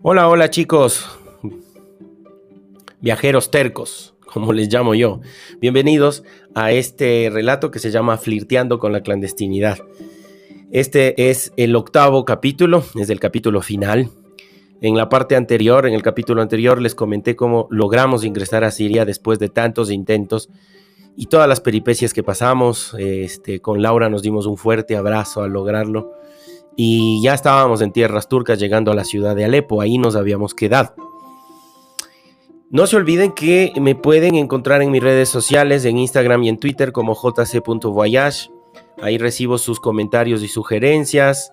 Hola, hola chicos, viajeros tercos, como les llamo yo. Bienvenidos a este relato que se llama Flirteando con la clandestinidad. Este es el octavo capítulo, es el capítulo final. En la parte anterior, en el capítulo anterior, les comenté cómo logramos ingresar a Siria después de tantos intentos y todas las peripecias que pasamos. Este, con Laura nos dimos un fuerte abrazo al lograrlo y ya estábamos en tierras turcas llegando a la ciudad de Alepo, ahí nos habíamos quedado. No se olviden que me pueden encontrar en mis redes sociales, en Instagram y en Twitter como jc.voyage. Ahí recibo sus comentarios y sugerencias.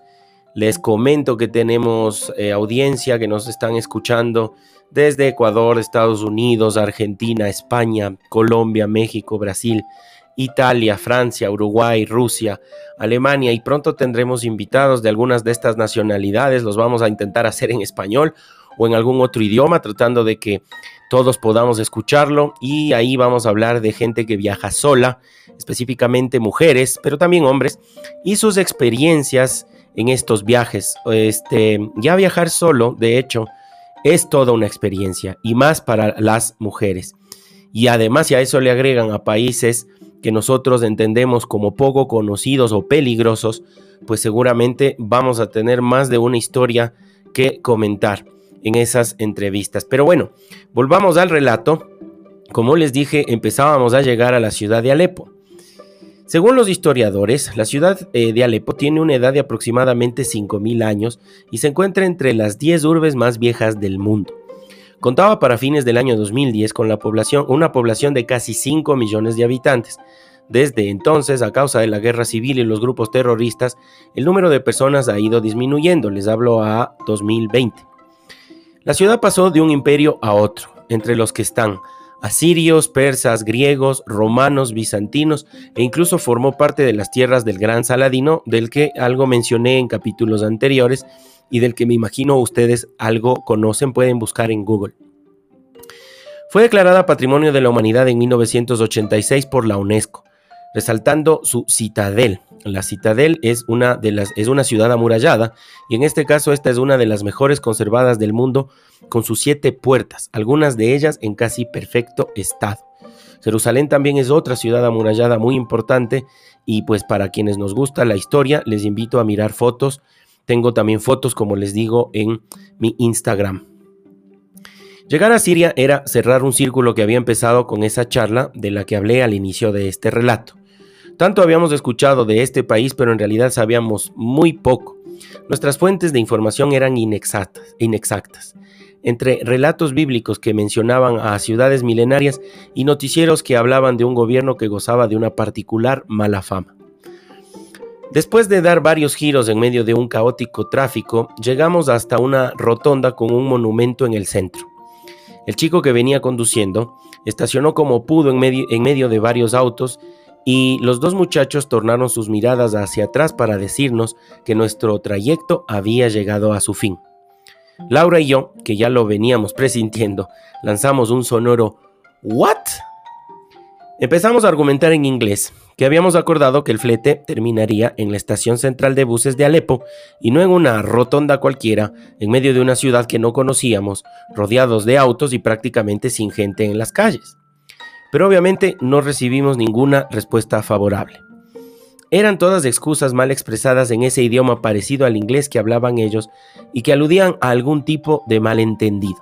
Les comento que tenemos eh, audiencia que nos están escuchando desde Ecuador, Estados Unidos, Argentina, España, Colombia, México, Brasil, Italia, Francia, Uruguay, Rusia, Alemania y pronto tendremos invitados de algunas de estas nacionalidades. Los vamos a intentar hacer en español o en algún otro idioma, tratando de que todos podamos escucharlo. Y ahí vamos a hablar de gente que viaja sola, específicamente mujeres, pero también hombres, y sus experiencias en estos viajes. Este, ya viajar solo, de hecho, es toda una experiencia, y más para las mujeres. Y además, si a eso le agregan a países que nosotros entendemos como poco conocidos o peligrosos, pues seguramente vamos a tener más de una historia que comentar en esas entrevistas. Pero bueno, volvamos al relato. Como les dije, empezábamos a llegar a la ciudad de Alepo. Según los historiadores, la ciudad eh, de Alepo tiene una edad de aproximadamente 5.000 años y se encuentra entre las 10 urbes más viejas del mundo. Contaba para fines del año 2010 con la población, una población de casi 5 millones de habitantes. Desde entonces, a causa de la guerra civil y los grupos terroristas, el número de personas ha ido disminuyendo, les hablo a 2020. La ciudad pasó de un imperio a otro, entre los que están asirios, persas, griegos, romanos, bizantinos e incluso formó parte de las tierras del Gran Saladino, del que algo mencioné en capítulos anteriores y del que me imagino ustedes algo conocen, pueden buscar en Google. Fue declarada Patrimonio de la Humanidad en 1986 por la UNESCO, resaltando su citadel. La citadel es una, de las, es una ciudad amurallada y en este caso esta es una de las mejores conservadas del mundo con sus siete puertas, algunas de ellas en casi perfecto estado. Jerusalén también es otra ciudad amurallada muy importante y pues para quienes nos gusta la historia les invito a mirar fotos tengo también fotos, como les digo, en mi Instagram. Llegar a Siria era cerrar un círculo que había empezado con esa charla de la que hablé al inicio de este relato. Tanto habíamos escuchado de este país, pero en realidad sabíamos muy poco. Nuestras fuentes de información eran inexactas, inexactas. Entre relatos bíblicos que mencionaban a ciudades milenarias y noticieros que hablaban de un gobierno que gozaba de una particular mala fama. Después de dar varios giros en medio de un caótico tráfico, llegamos hasta una rotonda con un monumento en el centro. El chico que venía conduciendo estacionó como pudo en medio, de varios autos y los dos muchachos tornaron sus miradas hacia atrás para decirnos que nuestro trayecto había llegado a su fin. Laura y yo, que ya lo veníamos presintiendo, lanzamos un sonoro ¿What? Empezamos a argumentar en inglés, que habíamos acordado que el flete terminaría en la estación central de buses de Alepo y no en una rotonda cualquiera en medio de una ciudad que no conocíamos, rodeados de autos y prácticamente sin gente en las calles. Pero obviamente no recibimos ninguna respuesta favorable. Eran todas excusas mal expresadas en ese idioma parecido al inglés que hablaban ellos y que aludían a algún tipo de malentendido.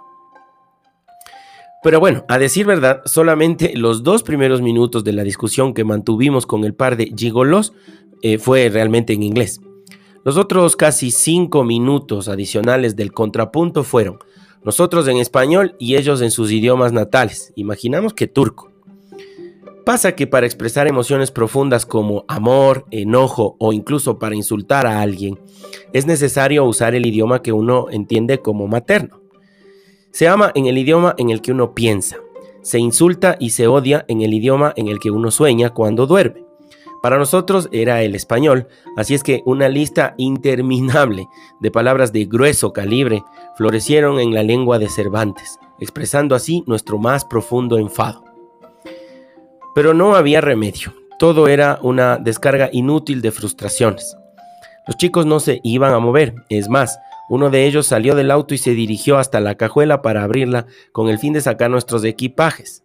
Pero bueno, a decir verdad, solamente los dos primeros minutos de la discusión que mantuvimos con el par de gigolos eh, fue realmente en inglés. Los otros casi cinco minutos adicionales del contrapunto fueron Nosotros en español y ellos en sus idiomas natales. Imaginamos que turco. Pasa que para expresar emociones profundas como amor, enojo o incluso para insultar a alguien, es necesario usar el idioma que uno entiende como materno. Se ama en el idioma en el que uno piensa. Se insulta y se odia en el idioma en el que uno sueña cuando duerme. Para nosotros era el español, así es que una lista interminable de palabras de grueso calibre florecieron en la lengua de Cervantes, expresando así nuestro más profundo enfado. Pero no había remedio, todo era una descarga inútil de frustraciones. Los chicos no se iban a mover, es más, uno de ellos salió del auto y se dirigió hasta la cajuela para abrirla con el fin de sacar nuestros equipajes.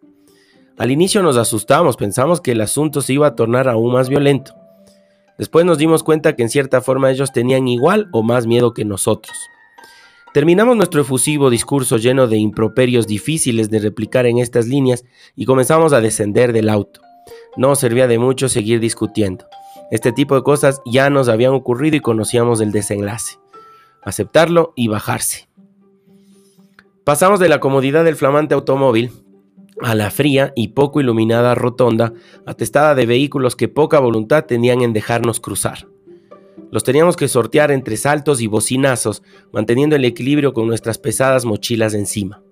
Al inicio nos asustamos, pensamos que el asunto se iba a tornar aún más violento. Después nos dimos cuenta que en cierta forma ellos tenían igual o más miedo que nosotros. Terminamos nuestro efusivo discurso lleno de improperios difíciles de replicar en estas líneas y comenzamos a descender del auto. No servía de mucho seguir discutiendo. Este tipo de cosas ya nos habían ocurrido y conocíamos el desenlace. Aceptarlo y bajarse. Pasamos de la comodidad del flamante automóvil a la fría y poco iluminada rotonda, atestada de vehículos que poca voluntad tenían en dejarnos cruzar. Los teníamos que sortear entre saltos y bocinazos, manteniendo el equilibrio con nuestras pesadas mochilas encima.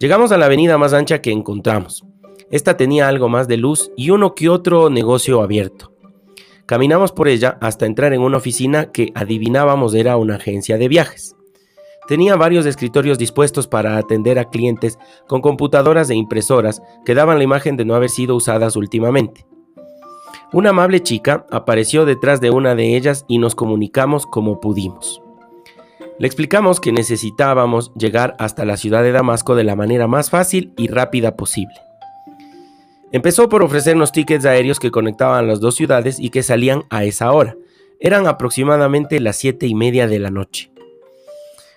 Llegamos a la avenida más ancha que encontramos. Esta tenía algo más de luz y uno que otro negocio abierto. Caminamos por ella hasta entrar en una oficina que adivinábamos era una agencia de viajes. Tenía varios escritorios dispuestos para atender a clientes con computadoras e impresoras que daban la imagen de no haber sido usadas últimamente. Una amable chica apareció detrás de una de ellas y nos comunicamos como pudimos. Le explicamos que necesitábamos llegar hasta la ciudad de Damasco de la manera más fácil y rápida posible. Empezó por ofrecernos tickets aéreos que conectaban las dos ciudades y que salían a esa hora. Eran aproximadamente las siete y media de la noche.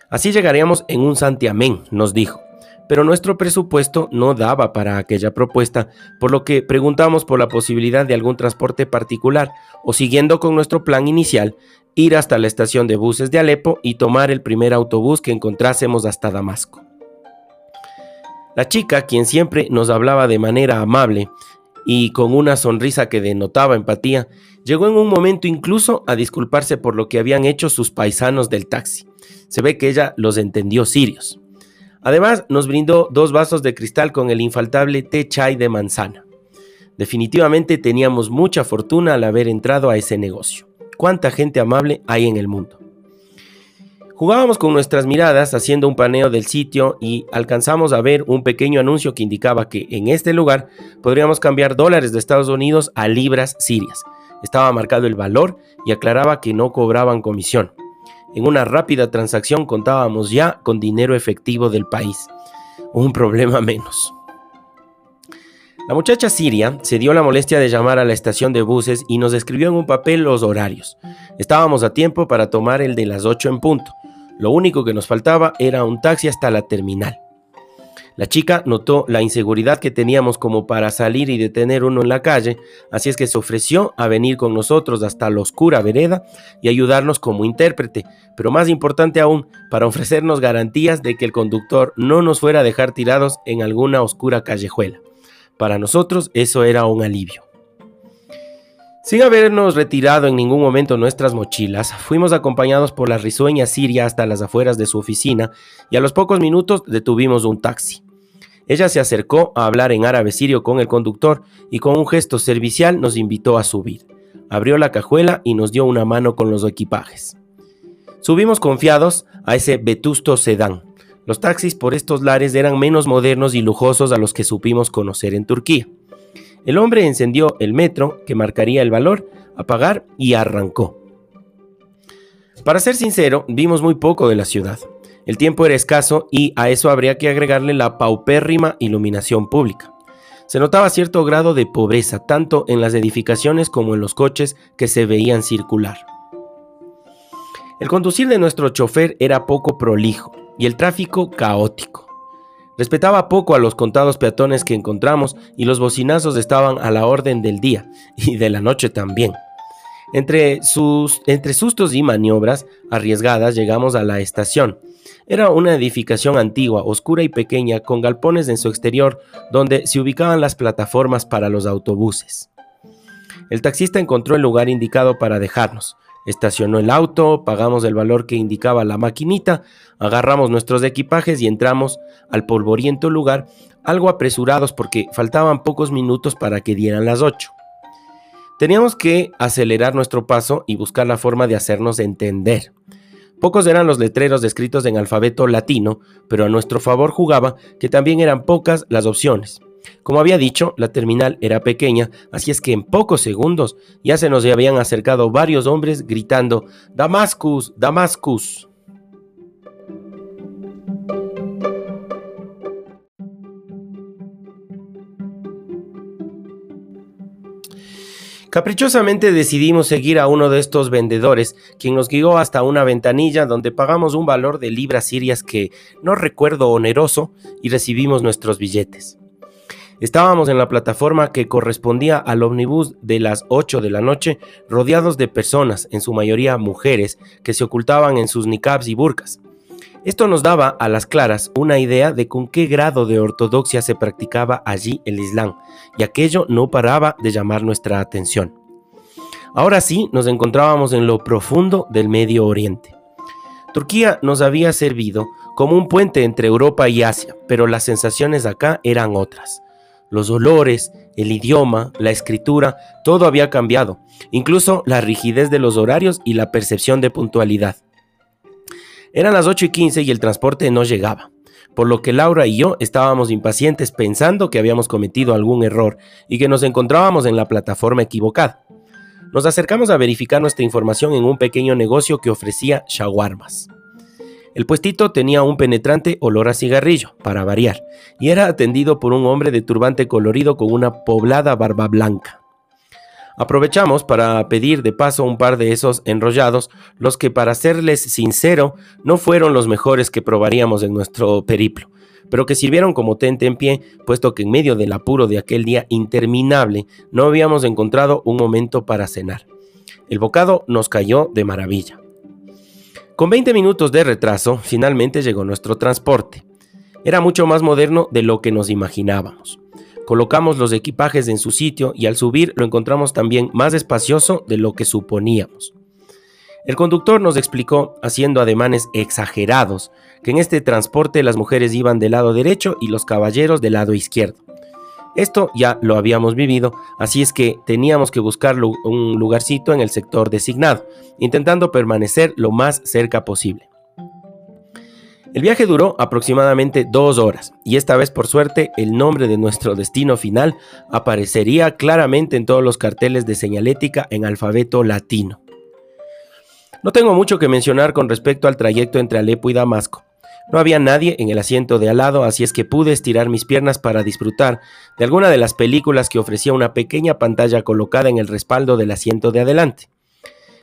Así llegaríamos en un santiamén, nos dijo. Pero nuestro presupuesto no daba para aquella propuesta, por lo que preguntamos por la posibilidad de algún transporte particular o siguiendo con nuestro plan inicial, ir hasta la estación de buses de Alepo y tomar el primer autobús que encontrásemos hasta Damasco. La chica, quien siempre nos hablaba de manera amable y con una sonrisa que denotaba empatía, llegó en un momento incluso a disculparse por lo que habían hecho sus paisanos del taxi se ve que ella los entendió sirios. Además, nos brindó dos vasos de cristal con el infaltable té chai de manzana. Definitivamente teníamos mucha fortuna al haber entrado a ese negocio. Cuánta gente amable hay en el mundo. Jugábamos con nuestras miradas haciendo un paneo del sitio y alcanzamos a ver un pequeño anuncio que indicaba que en este lugar podríamos cambiar dólares de Estados Unidos a libras sirias. Estaba marcado el valor y aclaraba que no cobraban comisión. En una rápida transacción contábamos ya con dinero efectivo del país. Un problema menos. La muchacha siria se dio la molestia de llamar a la estación de buses y nos escribió en un papel los horarios. Estábamos a tiempo para tomar el de las 8 en punto. Lo único que nos faltaba era un taxi hasta la terminal. La chica notó la inseguridad que teníamos como para salir y detener uno en la calle, así es que se ofreció a venir con nosotros hasta la oscura vereda y ayudarnos como intérprete, pero más importante aún, para ofrecernos garantías de que el conductor no nos fuera a dejar tirados en alguna oscura callejuela. Para nosotros eso era un alivio. Sin habernos retirado en ningún momento nuestras mochilas, fuimos acompañados por la risueña Siria hasta las afueras de su oficina y a los pocos minutos detuvimos un taxi. Ella se acercó a hablar en árabe sirio con el conductor y con un gesto servicial nos invitó a subir. Abrió la cajuela y nos dio una mano con los equipajes. Subimos confiados a ese vetusto sedán. Los taxis por estos lares eran menos modernos y lujosos a los que supimos conocer en Turquía. El hombre encendió el metro que marcaría el valor a pagar y arrancó. Para ser sincero, vimos muy poco de la ciudad. El tiempo era escaso y a eso habría que agregarle la paupérrima iluminación pública. Se notaba cierto grado de pobreza tanto en las edificaciones como en los coches que se veían circular. El conducir de nuestro chofer era poco prolijo y el tráfico caótico. Respetaba poco a los contados peatones que encontramos y los bocinazos estaban a la orden del día y de la noche también. Entre, sus, entre sustos y maniobras arriesgadas llegamos a la estación. Era una edificación antigua, oscura y pequeña, con galpones en su exterior, donde se ubicaban las plataformas para los autobuses. El taxista encontró el lugar indicado para dejarnos. Estacionó el auto, pagamos el valor que indicaba la maquinita, agarramos nuestros equipajes y entramos al polvoriento lugar, algo apresurados porque faltaban pocos minutos para que dieran las 8. Teníamos que acelerar nuestro paso y buscar la forma de hacernos entender. Pocos eran los letreros descritos en alfabeto latino, pero a nuestro favor jugaba que también eran pocas las opciones. Como había dicho, la terminal era pequeña, así es que en pocos segundos ya se nos habían acercado varios hombres gritando Damascus, Damascus. Caprichosamente decidimos seguir a uno de estos vendedores, quien nos guió hasta una ventanilla donde pagamos un valor de libras sirias que no recuerdo oneroso y recibimos nuestros billetes. Estábamos en la plataforma que correspondía al ómnibus de las 8 de la noche, rodeados de personas, en su mayoría mujeres, que se ocultaban en sus niqabs y burkas. Esto nos daba a las claras una idea de con qué grado de ortodoxia se practicaba allí el Islam, y aquello no paraba de llamar nuestra atención. Ahora sí nos encontrábamos en lo profundo del Medio Oriente. Turquía nos había servido como un puente entre Europa y Asia, pero las sensaciones acá eran otras. Los olores, el idioma, la escritura, todo había cambiado, incluso la rigidez de los horarios y la percepción de puntualidad. Eran las 8 y 15 y el transporte no llegaba, por lo que Laura y yo estábamos impacientes pensando que habíamos cometido algún error y que nos encontrábamos en la plataforma equivocada. Nos acercamos a verificar nuestra información en un pequeño negocio que ofrecía shawarmas. El puestito tenía un penetrante olor a cigarrillo, para variar, y era atendido por un hombre de turbante colorido con una poblada barba blanca. Aprovechamos para pedir de paso un par de esos enrollados, los que para serles sincero no fueron los mejores que probaríamos en nuestro periplo, pero que sirvieron como tente en pie, puesto que en medio del apuro de aquel día interminable no habíamos encontrado un momento para cenar. El bocado nos cayó de maravilla. Con 20 minutos de retraso, finalmente llegó nuestro transporte. Era mucho más moderno de lo que nos imaginábamos. Colocamos los equipajes en su sitio y al subir lo encontramos también más espacioso de lo que suponíamos. El conductor nos explicó, haciendo ademanes exagerados, que en este transporte las mujeres iban del lado derecho y los caballeros del lado izquierdo. Esto ya lo habíamos vivido, así es que teníamos que buscar un lugarcito en el sector designado, intentando permanecer lo más cerca posible. El viaje duró aproximadamente dos horas y esta vez por suerte el nombre de nuestro destino final aparecería claramente en todos los carteles de señalética en alfabeto latino. No tengo mucho que mencionar con respecto al trayecto entre Alepo y Damasco. No había nadie en el asiento de al lado, así es que pude estirar mis piernas para disfrutar de alguna de las películas que ofrecía una pequeña pantalla colocada en el respaldo del asiento de adelante.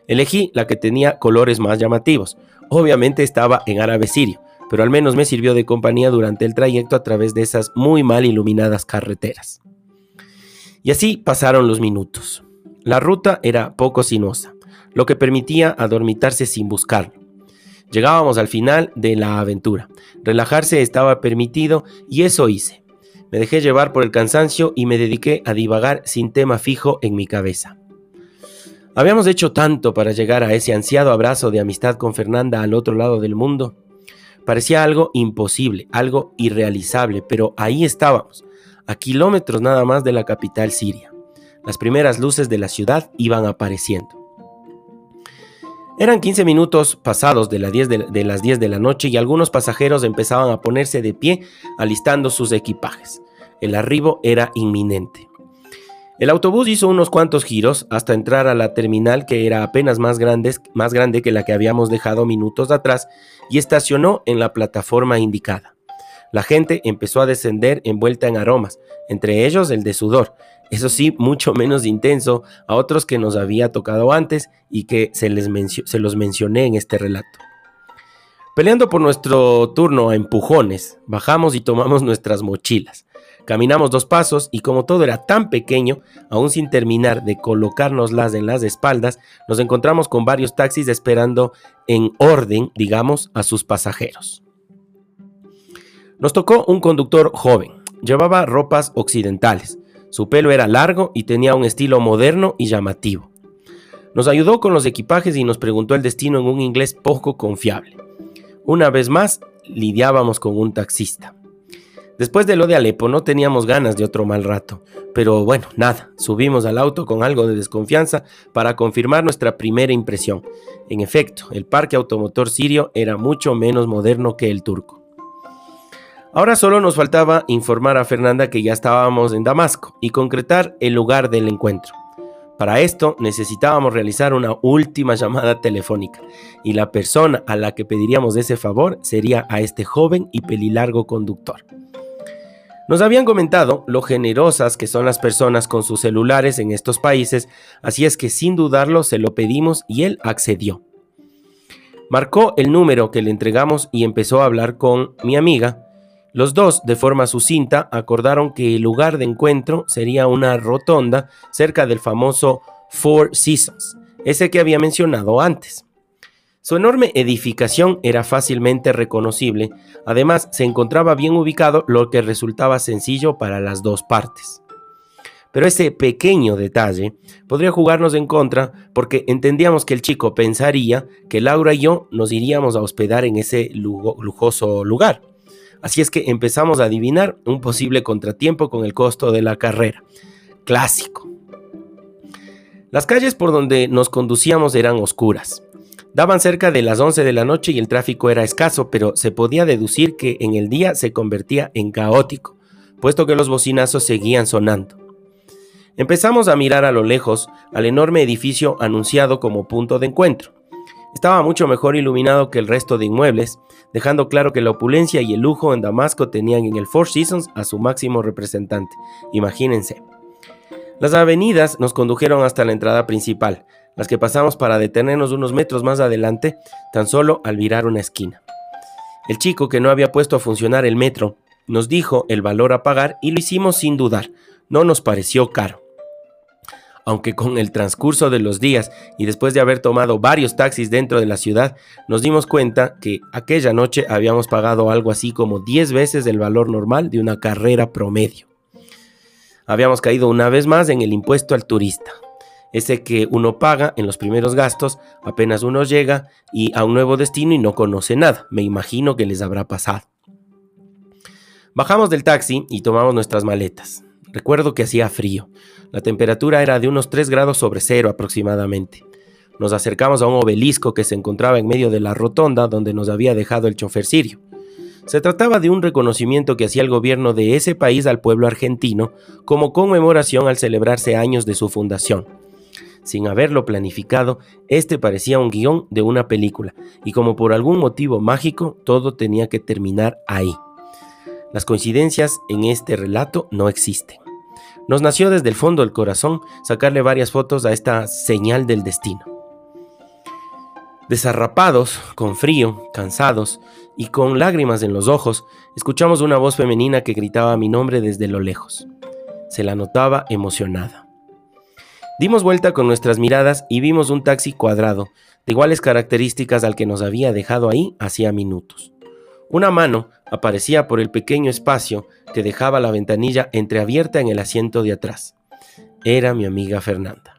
Elegí la que tenía colores más llamativos. Obviamente estaba en árabe sirio, pero al menos me sirvió de compañía durante el trayecto a través de esas muy mal iluminadas carreteras. Y así pasaron los minutos. La ruta era poco sinuosa, lo que permitía adormitarse sin buscarlo. Llegábamos al final de la aventura. Relajarse estaba permitido y eso hice. Me dejé llevar por el cansancio y me dediqué a divagar sin tema fijo en mi cabeza. Habíamos hecho tanto para llegar a ese ansiado abrazo de amistad con Fernanda al otro lado del mundo. Parecía algo imposible, algo irrealizable, pero ahí estábamos, a kilómetros nada más de la capital siria. Las primeras luces de la ciudad iban apareciendo. Eran 15 minutos pasados de, las 10 de la noche y algunos pasajeros empezaban a ponerse de pie alistando sus equipajes. El arribo era inminente. El autobús hizo unos cuantos giros hasta entrar a la terminal que era apenas más, más grande que la que habíamos dejado minutos atrás y estacionó en la plataforma indicada. La gente empezó a descender envuelta en aromas, entre ellos el de sudor, eso sí, mucho menos intenso a otros que nos había tocado antes y que se, les se los mencioné en este relato. Peleando por nuestro turno a empujones, bajamos y tomamos nuestras mochilas. Caminamos dos pasos y como todo era tan pequeño, aún sin terminar de colocárnoslas en las espaldas, nos encontramos con varios taxis esperando en orden, digamos, a sus pasajeros. Nos tocó un conductor joven. Llevaba ropas occidentales. Su pelo era largo y tenía un estilo moderno y llamativo. Nos ayudó con los equipajes y nos preguntó el destino en un inglés poco confiable. Una vez más, lidiábamos con un taxista. Después de lo de Alepo no teníamos ganas de otro mal rato, pero bueno, nada, subimos al auto con algo de desconfianza para confirmar nuestra primera impresión. En efecto, el parque automotor sirio era mucho menos moderno que el turco. Ahora solo nos faltaba informar a Fernanda que ya estábamos en Damasco y concretar el lugar del encuentro. Para esto necesitábamos realizar una última llamada telefónica y la persona a la que pediríamos ese favor sería a este joven y pelilargo conductor. Nos habían comentado lo generosas que son las personas con sus celulares en estos países, así es que sin dudarlo se lo pedimos y él accedió. Marcó el número que le entregamos y empezó a hablar con mi amiga. Los dos, de forma sucinta, acordaron que el lugar de encuentro sería una rotonda cerca del famoso Four Seasons, ese que había mencionado antes. Su enorme edificación era fácilmente reconocible, además se encontraba bien ubicado, lo que resultaba sencillo para las dos partes. Pero ese pequeño detalle podría jugarnos en contra porque entendíamos que el chico pensaría que Laura y yo nos iríamos a hospedar en ese lujoso lugar. Así es que empezamos a adivinar un posible contratiempo con el costo de la carrera. Clásico. Las calles por donde nos conducíamos eran oscuras. Daban cerca de las 11 de la noche y el tráfico era escaso, pero se podía deducir que en el día se convertía en caótico, puesto que los bocinazos seguían sonando. Empezamos a mirar a lo lejos al enorme edificio anunciado como punto de encuentro. Estaba mucho mejor iluminado que el resto de inmuebles, dejando claro que la opulencia y el lujo en Damasco tenían en el Four Seasons a su máximo representante. Imagínense. Las avenidas nos condujeron hasta la entrada principal, las que pasamos para detenernos unos metros más adelante, tan solo al virar una esquina. El chico que no había puesto a funcionar el metro nos dijo el valor a pagar y lo hicimos sin dudar, no nos pareció caro. Aunque con el transcurso de los días y después de haber tomado varios taxis dentro de la ciudad, nos dimos cuenta que aquella noche habíamos pagado algo así como 10 veces el valor normal de una carrera promedio. Habíamos caído una vez más en el impuesto al turista, ese que uno paga en los primeros gastos apenas uno llega y a un nuevo destino y no conoce nada. Me imagino que les habrá pasado. Bajamos del taxi y tomamos nuestras maletas. Recuerdo que hacía frío. La temperatura era de unos 3 grados sobre cero aproximadamente. Nos acercamos a un obelisco que se encontraba en medio de la rotonda donde nos había dejado el chofer sirio. Se trataba de un reconocimiento que hacía el gobierno de ese país al pueblo argentino como conmemoración al celebrarse años de su fundación. Sin haberlo planificado, este parecía un guion de una película, y como por algún motivo mágico, todo tenía que terminar ahí. Las coincidencias en este relato no existen. Nos nació desde el fondo del corazón sacarle varias fotos a esta señal del destino. Desarrapados, con frío, cansados y con lágrimas en los ojos, escuchamos una voz femenina que gritaba mi nombre desde lo lejos. Se la notaba emocionada. Dimos vuelta con nuestras miradas y vimos un taxi cuadrado, de iguales características al que nos había dejado ahí hacía minutos. Una mano aparecía por el pequeño espacio que dejaba la ventanilla entreabierta en el asiento de atrás. Era mi amiga Fernanda.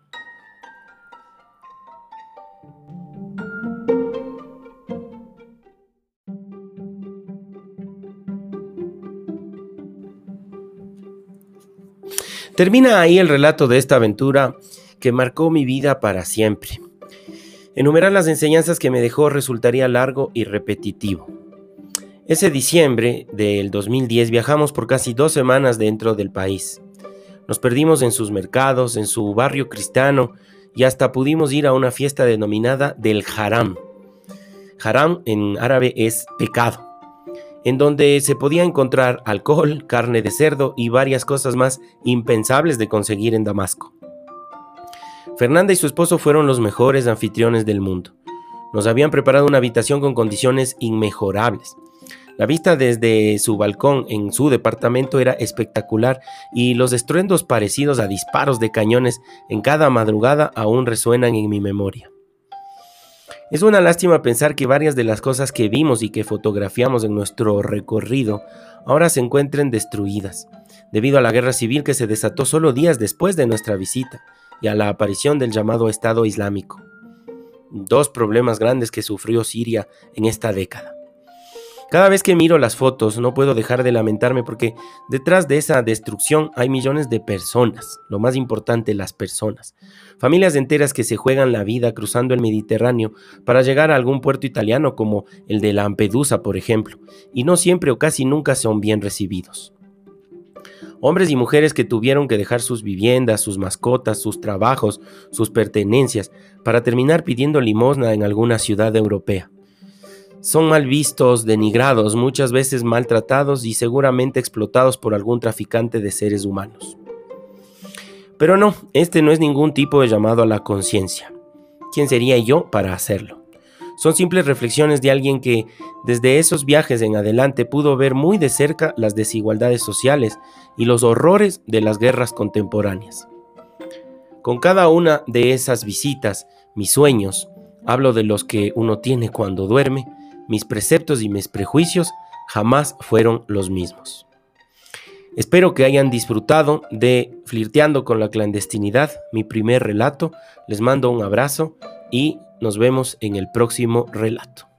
Termina ahí el relato de esta aventura que marcó mi vida para siempre. Enumerar las enseñanzas que me dejó resultaría largo y repetitivo. Ese diciembre del 2010 viajamos por casi dos semanas dentro del país. Nos perdimos en sus mercados, en su barrio cristiano y hasta pudimos ir a una fiesta denominada del haram. Haram en árabe es pecado en donde se podía encontrar alcohol, carne de cerdo y varias cosas más impensables de conseguir en Damasco. Fernanda y su esposo fueron los mejores anfitriones del mundo. Nos habían preparado una habitación con condiciones inmejorables. La vista desde su balcón en su departamento era espectacular y los estruendos parecidos a disparos de cañones en cada madrugada aún resuenan en mi memoria. Es una lástima pensar que varias de las cosas que vimos y que fotografiamos en nuestro recorrido ahora se encuentren destruidas, debido a la guerra civil que se desató solo días después de nuestra visita y a la aparición del llamado Estado Islámico. Dos problemas grandes que sufrió Siria en esta década. Cada vez que miro las fotos no puedo dejar de lamentarme porque detrás de esa destrucción hay millones de personas, lo más importante las personas, familias enteras que se juegan la vida cruzando el Mediterráneo para llegar a algún puerto italiano como el de Lampedusa, por ejemplo, y no siempre o casi nunca son bien recibidos. Hombres y mujeres que tuvieron que dejar sus viviendas, sus mascotas, sus trabajos, sus pertenencias, para terminar pidiendo limosna en alguna ciudad europea son mal vistos, denigrados, muchas veces maltratados y seguramente explotados por algún traficante de seres humanos. Pero no, este no es ningún tipo de llamado a la conciencia. ¿Quién sería yo para hacerlo? Son simples reflexiones de alguien que desde esos viajes en adelante pudo ver muy de cerca las desigualdades sociales y los horrores de las guerras contemporáneas. Con cada una de esas visitas, mis sueños, hablo de los que uno tiene cuando duerme, mis preceptos y mis prejuicios jamás fueron los mismos. Espero que hayan disfrutado de Flirteando con la clandestinidad, mi primer relato. Les mando un abrazo y nos vemos en el próximo relato.